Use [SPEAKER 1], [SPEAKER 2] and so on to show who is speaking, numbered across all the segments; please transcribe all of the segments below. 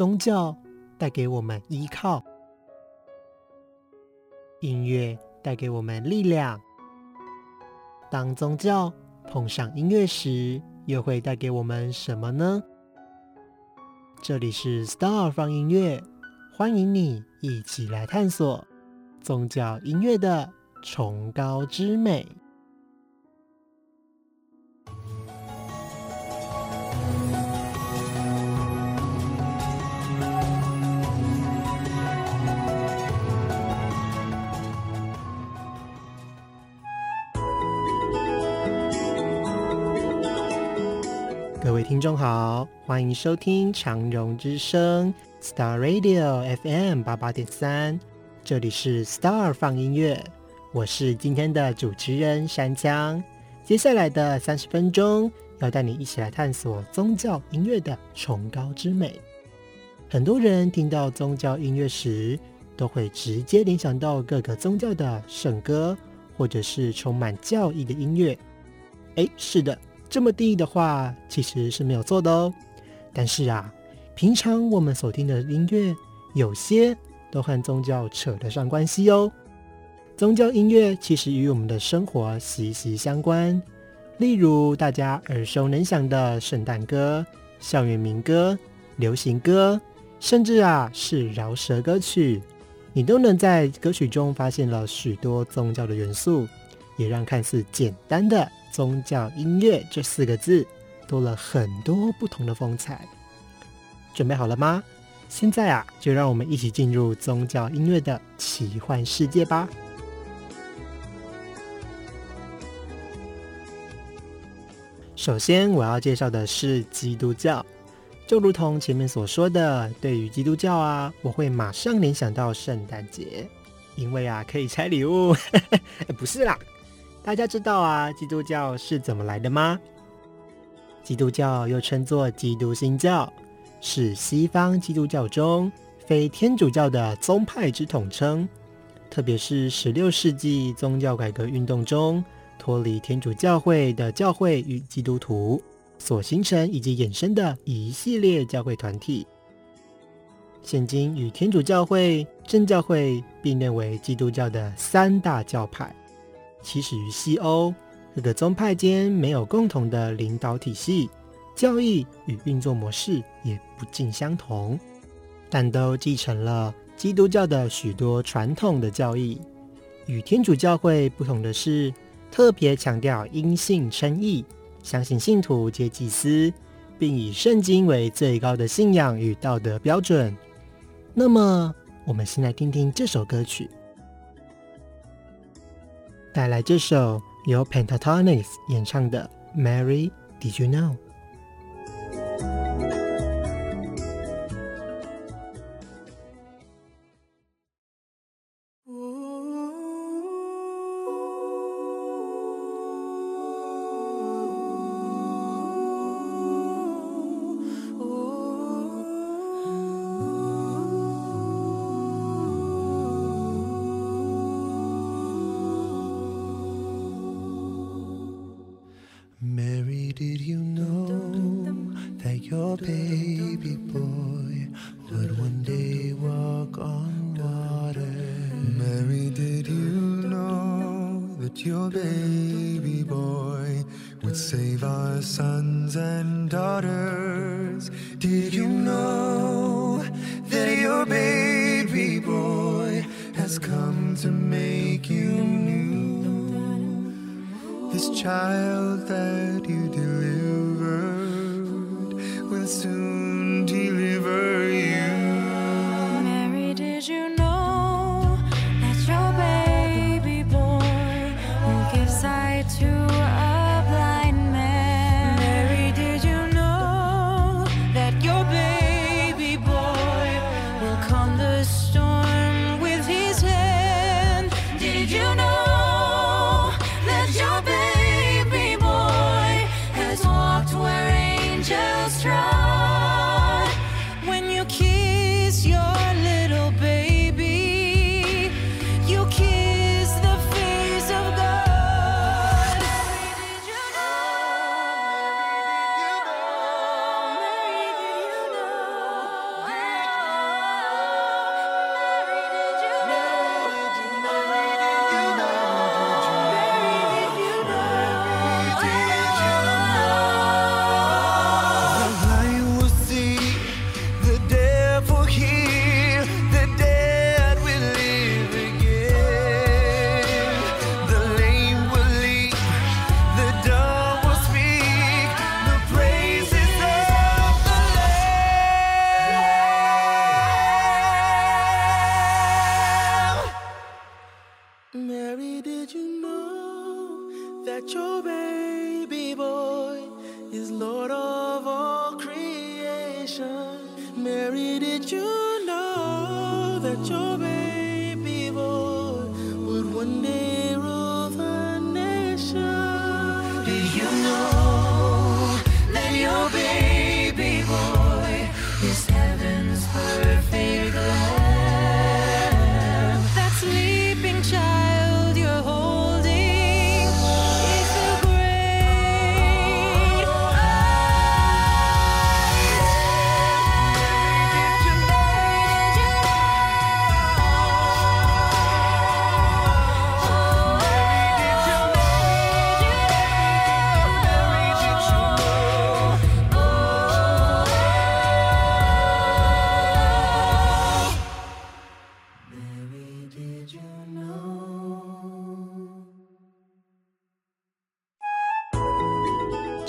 [SPEAKER 1] 宗教带给我们依靠，音乐带给我们力量。当宗教碰上音乐时，又会带给我们什么呢？这里是 Star 放音乐，欢迎你一起来探索宗教音乐的崇高之美。听众好，欢迎收听长荣之声 Star Radio FM 八八点三，这里是 Star 放音乐，我是今天的主持人山江。接下来的三十分钟，要带你一起来探索宗教音乐的崇高之美。很多人听到宗教音乐时，都会直接联想到各个宗教的圣歌，或者是充满教义的音乐。哎，是的。这么定义的话，其实是没有错的哦。但是啊，平常我们所听的音乐，有些都和宗教扯得上关系哦。宗教音乐其实与我们的生活息息相关。例如大家耳熟能详的圣诞歌、校园民歌、流行歌，甚至啊是饶舌歌曲，你都能在歌曲中发现了许多宗教的元素，也让看似简单的。宗教音乐这四个字多了很多不同的风采，准备好了吗？现在啊，就让我们一起进入宗教音乐的奇幻世界吧。首先，我要介绍的是基督教，就如同前面所说的，对于基督教啊，我会马上联想到圣诞节，因为啊，可以拆礼物。不是啦。大家知道啊，基督教是怎么来的吗？基督教又称作基督新教，是西方基督教中非天主教的宗派之统称。特别是十六世纪宗教改革运动中，脱离天主教会的教会与基督徒所形成以及衍生的一系列教会团体，现今与天主教会、正教会并列为基督教的三大教派。起始于西欧，各个宗派间没有共同的领导体系，教义与运作模式也不尽相同，但都继承了基督教的许多传统的教义。与天主教会不同的是，特别强调因信称义，相信信徒皆祭司，并以圣经为最高的信仰与道德标准。那么，我们先来听听这首歌曲。带来这首由 Pentatonix 演唱的《Mary Did You Know》。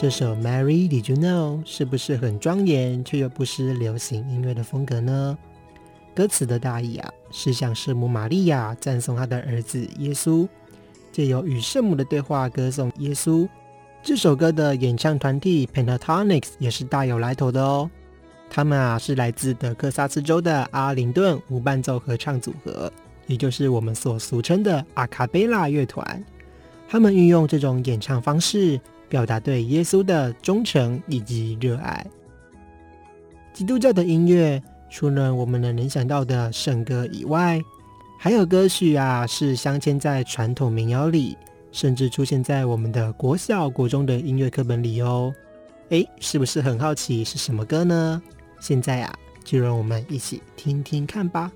[SPEAKER 1] 这首《Mary Did You Know》是不是很庄严，却又不失流行音乐的风格呢？歌词的大意啊，是向圣母玛利亚赞颂她的儿子耶稣，借由与圣母的对话歌颂耶稣。这首歌的演唱团体 Pentatonics 也是大有来头的哦。他们啊是来自德克萨斯州的阿灵顿无伴奏合唱组合，也就是我们所俗称的阿卡贝拉乐团。他们运用这种演唱方式。表达对耶稣的忠诚以及热爱。基督教的音乐，除了我们能联想到的圣歌以外，还有歌曲啊，是镶嵌在传统民谣里，甚至出现在我们的国小、国中的音乐课本里哦。诶，是不是很好奇是什么歌呢？现在啊，就让我们一起听听看吧。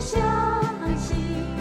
[SPEAKER 2] 是很久。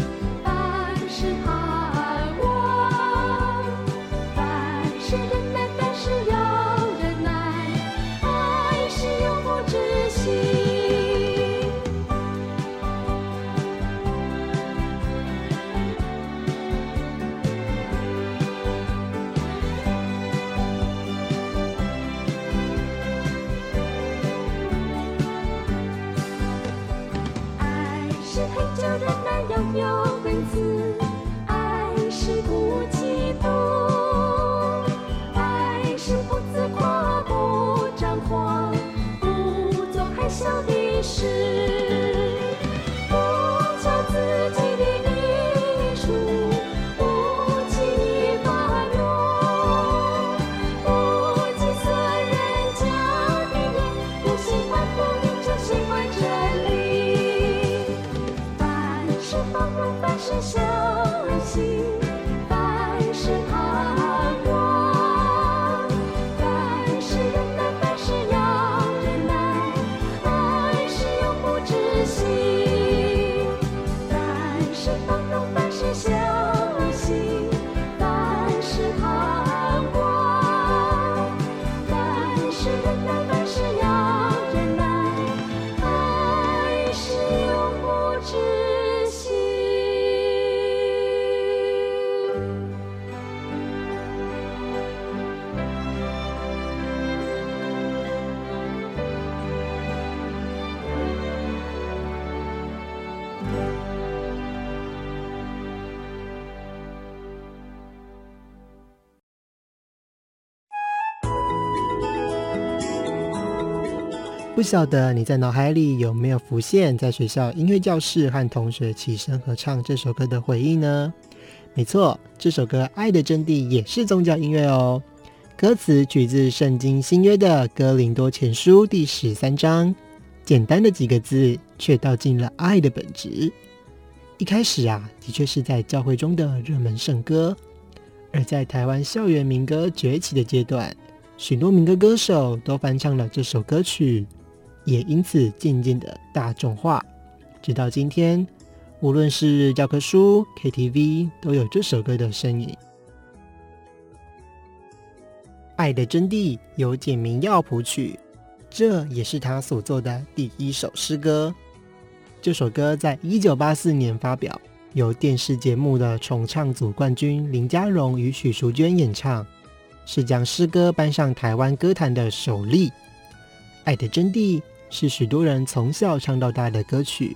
[SPEAKER 1] 不晓得你在脑海里有没有浮现在学校音乐教室和同学齐声合唱这首歌的回忆呢？没错，这首歌《爱的真谛》也是宗教音乐哦。歌词取自圣经新约的哥林多前书第十三章，简单的几个字，却道尽了爱的本质。一开始啊，的确是在教会中的热门圣歌，而在台湾校园民歌崛起的阶段，许多民歌歌手都翻唱了这首歌曲，也因此渐渐的大众化。直到今天，无论是教科书、KTV，都有这首歌的身影。《爱的真谛》由简明耀谱曲，这也是他所作的第一首诗歌。这首歌在一九八四年发表，由电视节目的重唱组冠军林佳荣与许淑娟演唱，是将诗歌搬上台湾歌坛的首例。《爱的真谛》是许多人从小唱到大的歌曲，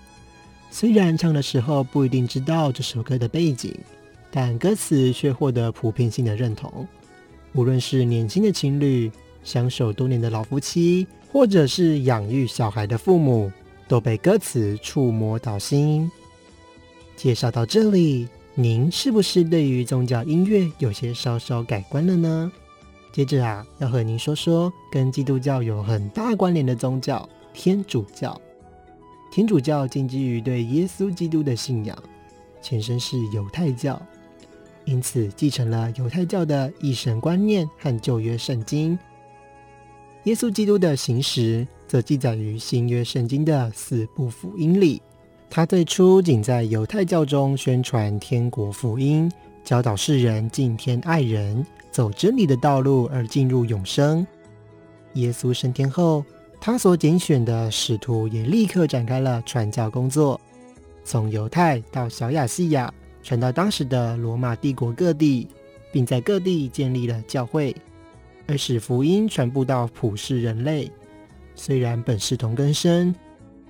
[SPEAKER 1] 虽然唱的时候不一定知道这首歌的背景，但歌词却获得普遍性的认同。无论是年轻的情侣、相守多年的老夫妻，或者是养育小孩的父母，都被歌词触摸到心。介绍到这里，您是不是对于宗教音乐有些稍稍改观了呢？接着啊，要和您说说跟基督教有很大关联的宗教——天主教。天主教建基于对耶稣基督的信仰，前身是犹太教。因此，继承了犹太教的一神观念和旧约圣经。耶稣基督的行实则记载于新约圣经的四部福音里。他最初仅在犹太教中宣传天国福音，教导世人敬天爱人，走真理的道路而进入永生。耶稣升天后，他所拣选的使徒也立刻展开了传教工作，从犹太到小亚细亚。传到当时的罗马帝国各地，并在各地建立了教会，而使福音传播到普世人类。虽然本是同根生，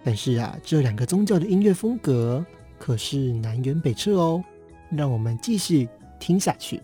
[SPEAKER 1] 但是啊，这两个宗教的音乐风格可是南辕北辙哦。让我们继续听下去。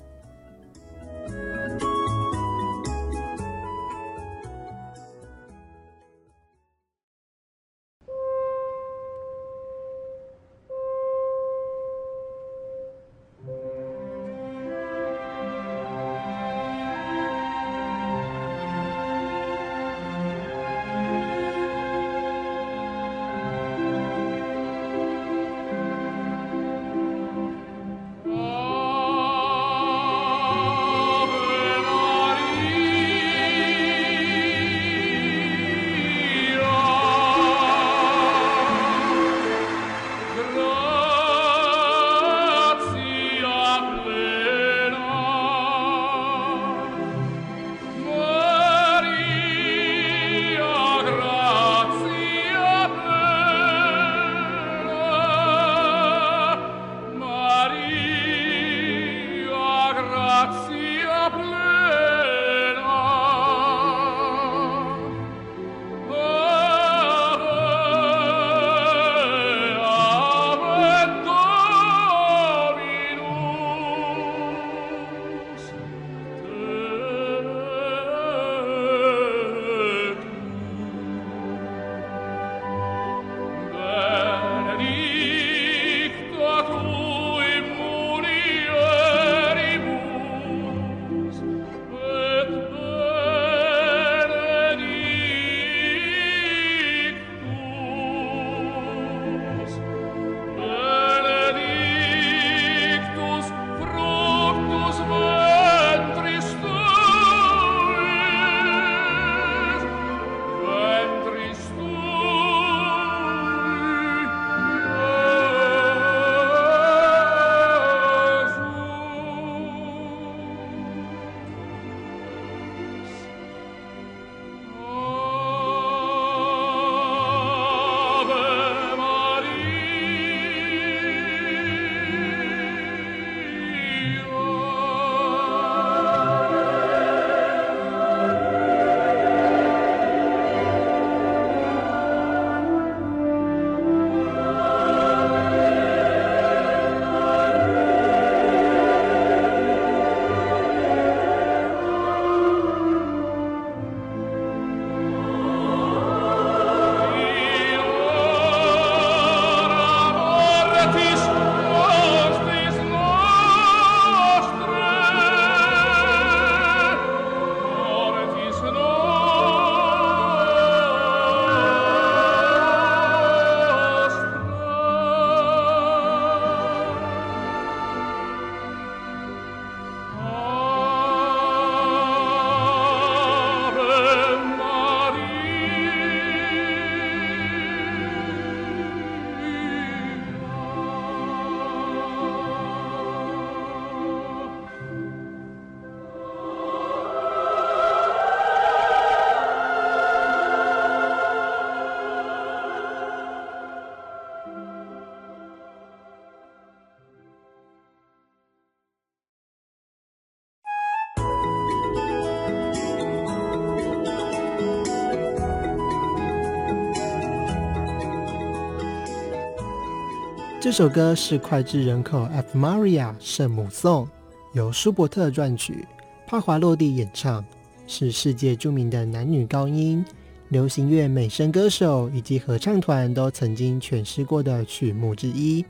[SPEAKER 1] 这首歌是脍炙人口《F Maria》圣母颂，由舒伯特撰曲，帕华洛蒂演唱，是世界著名的男女高音、流行乐美声歌手以及合唱团都曾经诠释过的曲目之一。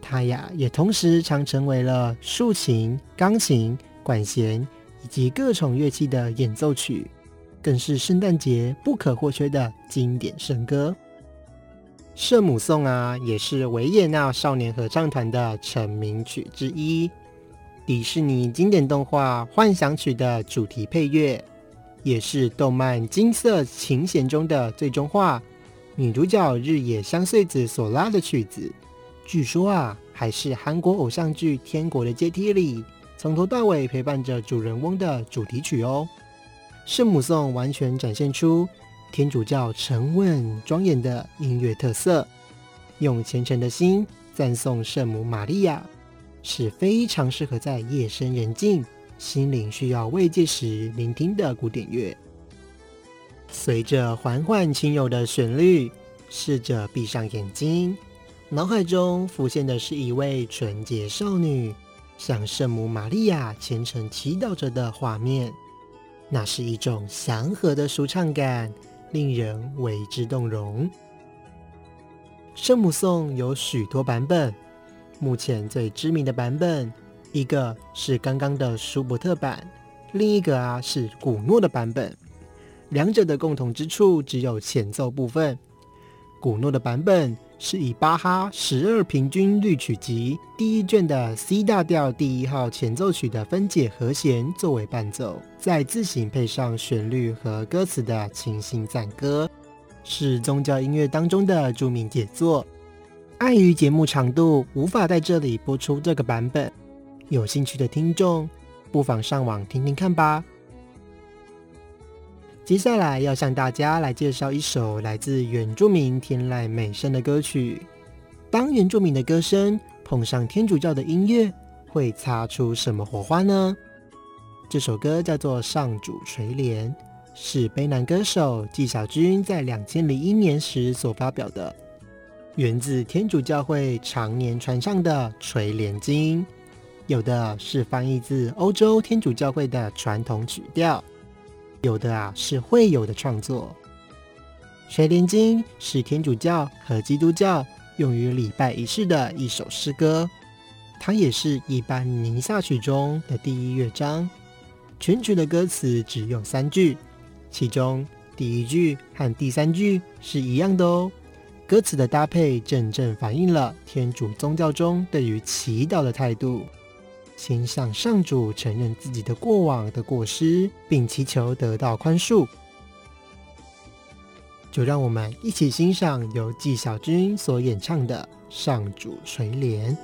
[SPEAKER 1] 它呀，也同时常成为了竖琴、钢琴、管弦以及各种乐器的演奏曲，更是圣诞节不可或缺的经典圣歌。圣母颂啊，也是维也纳少年合唱团的成名曲之一，迪士尼经典动画《幻想曲》的主题配乐，也是动漫《金色琴弦》中的最终话，女主角日野香穗子所拉的曲子。据说啊，还是韩国偶像剧《天国的阶梯》里从头到尾陪伴着主人翁的主题曲哦。圣母颂完全展现出。天主教沉稳庄严的音乐特色，用虔诚的心赞颂圣母玛利亚，是非常适合在夜深人静、心灵需要慰藉时聆听的古典乐。随着缓缓轻柔的旋律，试着闭上眼睛，脑海中浮现的是一位纯洁少女向圣母玛利亚虔诚祈祷着的画面，那是一种祥和的舒畅感。令人为之动容。圣母颂有许多版本，目前最知名的版本，一个是刚刚的舒伯特版，另一个啊是古诺的版本。两者的共同之处只有前奏部分，古诺的版本。是以巴哈十二平均律曲集第一卷的 C 大调第一号前奏曲的分解和弦作为伴奏，再自行配上旋律和歌词的清新赞歌，是宗教音乐当中的著名杰作。碍于节目长度，无法在这里播出这个版本。有兴趣的听众，不妨上网听听看吧。接下来要向大家来介绍一首来自原住民天籁美声的歌曲。当原住民的歌声碰上天主教的音乐，会擦出什么火花呢？这首歌叫做《上主垂怜》，是悲男歌手纪晓君在两千零一年时所发表的，源自天主教会常年传唱的垂怜经，有的是翻译自欧洲天主教会的传统曲调。有的啊是会有的创作，《垂帘经》是天主教和基督教用于礼拜仪式的一首诗歌，它也是一般宁夏曲中的第一乐章。全曲的歌词只有三句，其中第一句和第三句是一样的哦。歌词的搭配正正反映了天主宗教中对于祈祷的态度。先向上主承认自己的过往的过失，并祈求得到宽恕。就让我们一起欣赏由纪晓君所演唱的《上主垂怜》。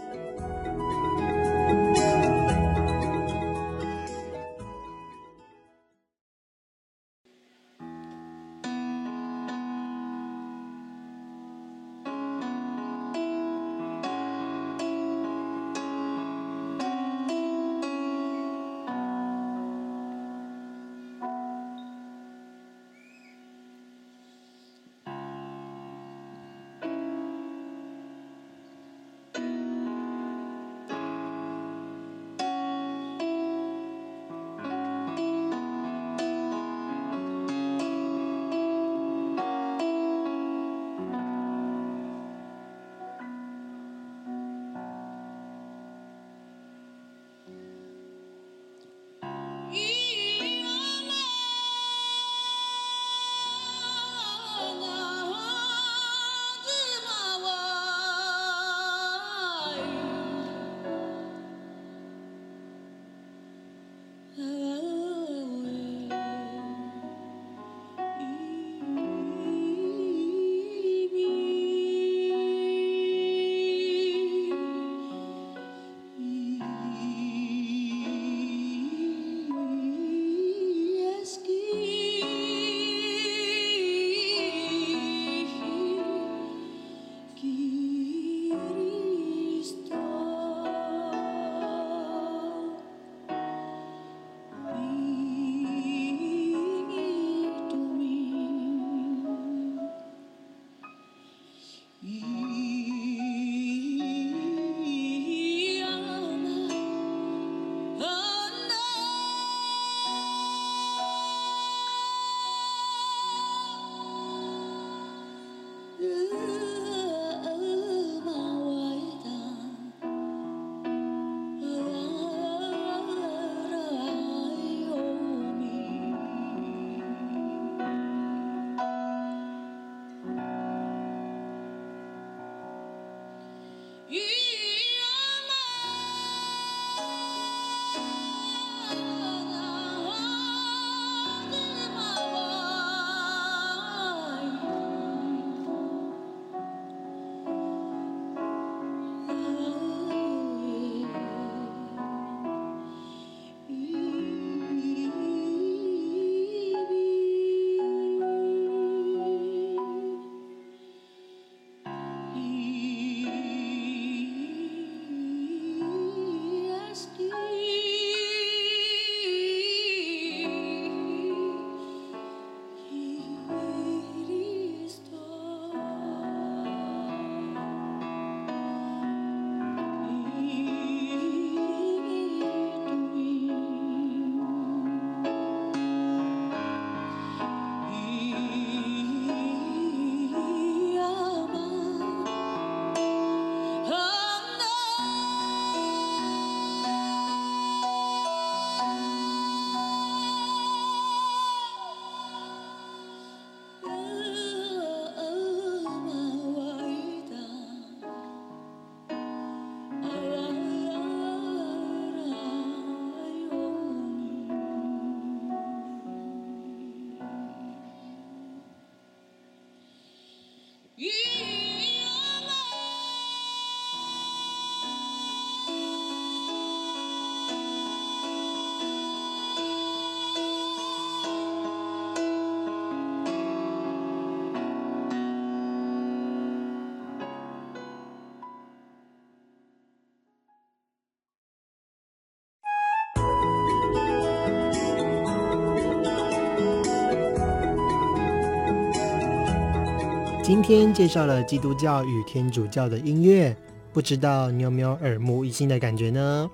[SPEAKER 1] 今天介绍了基督教与天主教的音乐，不知道你有没有耳目一新的感觉呢？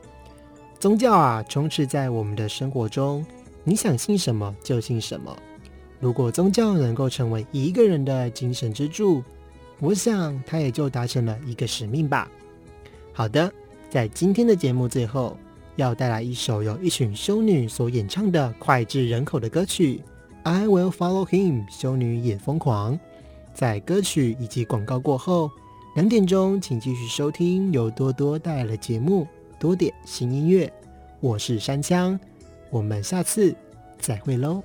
[SPEAKER 1] 宗教啊，充斥在我们的生活中，你想信什么就信什么。如果宗教能够成为一个人的精神支柱，我想他也就达成了一个使命吧。好的，在今天的节目最后，要带来一首由一群修女所演唱的脍炙人口的歌曲《I Will Follow Him》，修女也疯狂。在歌曲以及广告过后，两点钟请继续收听由多多带来的节目《多点新音乐》。我是山枪，我们下次再会喽。